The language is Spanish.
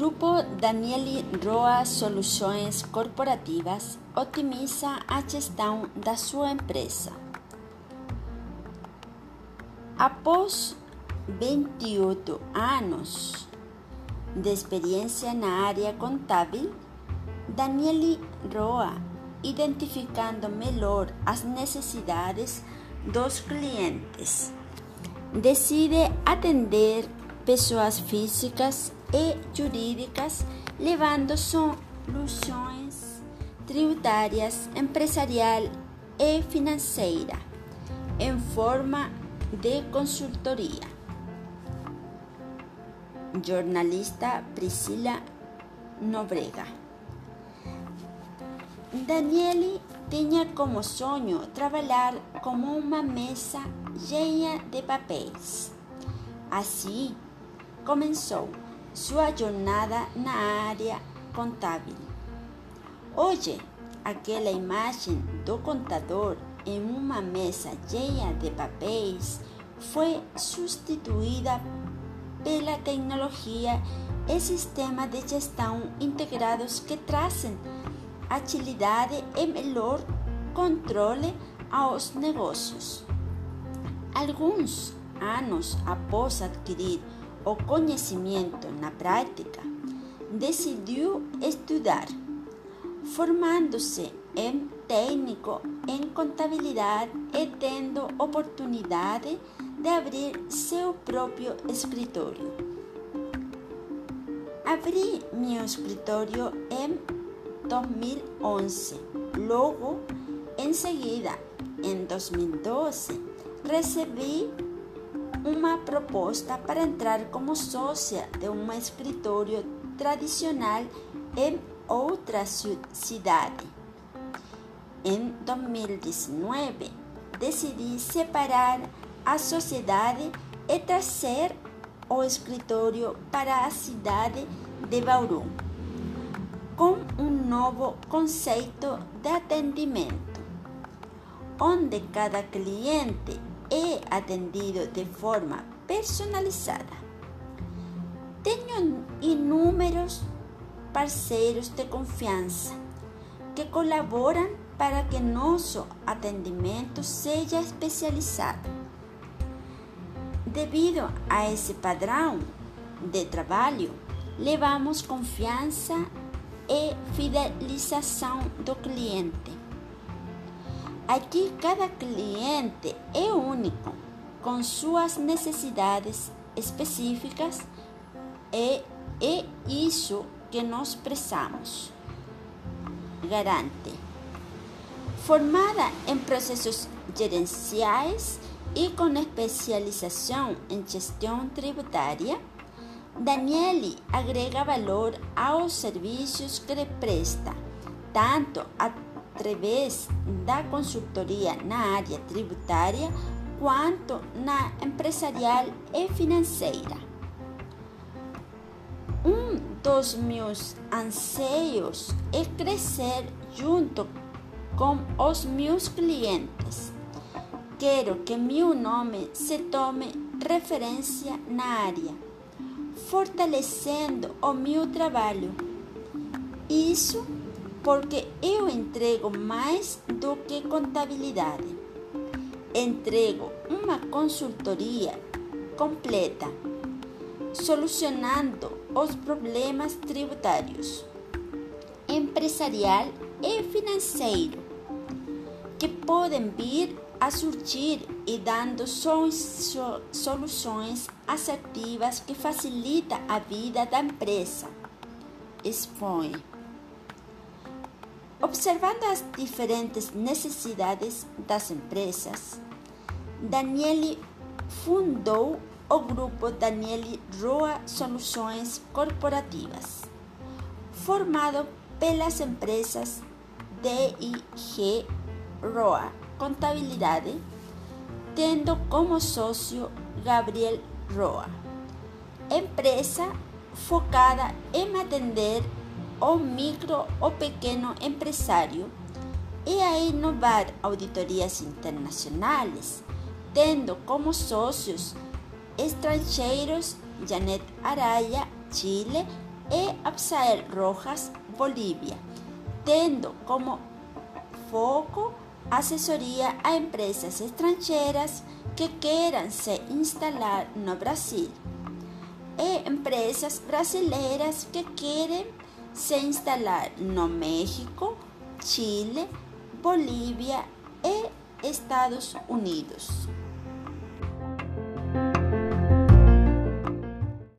Grupo Danieli Roa Soluções Corporativas otimiza a gestão da sua empresa. Após 28 anos de experiência na área contábil, Danieli Roa, identificando melhor as necessidades dos clientes, decide atender pessoas físicas e jurídicas, levando soluções tributárias, empresarial e financeira, em forma de consultoria. Jornalista Priscila Nobrega. Daniele tinha como sonho trabalhar como uma mesa cheia de papéis. Assim, começou sua jornada na área contábil. Hoje, aquela imagem do contador em uma mesa cheia de papéis foi substituída pela tecnologia e sistemas de gestão integrados que trazem agilidade e melhor controle aos negócios. Alguns anos após adquirir o conhecimento na prática, decidiu estudar, formando-se em técnico em contabilidade e tendo oportunidade de abrir seu próprio escritório. Abri meu escritório em 2011. Logo, em seguida, em 2012, recebi uma proposta para entrar como sócia de um escritório tradicional em outra cidade. Em 2019, decidi separar a sociedade e trazer o escritório para a cidade de Bauru, com um novo conceito de atendimento, onde cada cliente é atendido de forma personalizada. Tenho inúmeros parceiros de confiança que colaboram para que nosso atendimento seja especializado. Devido a esse padrão de trabalho, levamos confiança e fidelização do cliente. Aqui cada cliente é único, com suas necessidades específicas e é isso que nós prezamos. Garante. Formada em processos gerenciais e com especialização em gestão tributária, Daniele agrega valor aos serviços que presta, tanto a através da consultoria na área tributária quanto na empresarial e financeira. Um dos meus anseios é crescer junto com os meus clientes. Quero que meu nome se tome referência na área, fortalecendo o meu trabalho. Isso porque eu entrego mais do que contabilidade. Entrego uma consultoria completa, solucionando os problemas tributários, empresarial e financeiro que podem vir a surgir e dando soluções assertivas que facilitam a vida da empresa. Expõe. Observando as diferentes necessidades das empresas, Daniele fundou o grupo Daniele Roa Soluções Corporativas, formado pelas empresas DIG Roa Contabilidade, tendo como sócio Gabriel Roa, empresa focada em atender o micro o pequeno empresário e a inovar auditorias internacionais, tendo como sócios estrangeiros Janet Araya, Chile, e Absael Rojas, Bolivia, tendo como foco asesoría a empresas extranjeras que quieran se instalar no Brasil e empresas brasileiras que querem se instalar no México, Chile, Bolívia e Estados Unidos.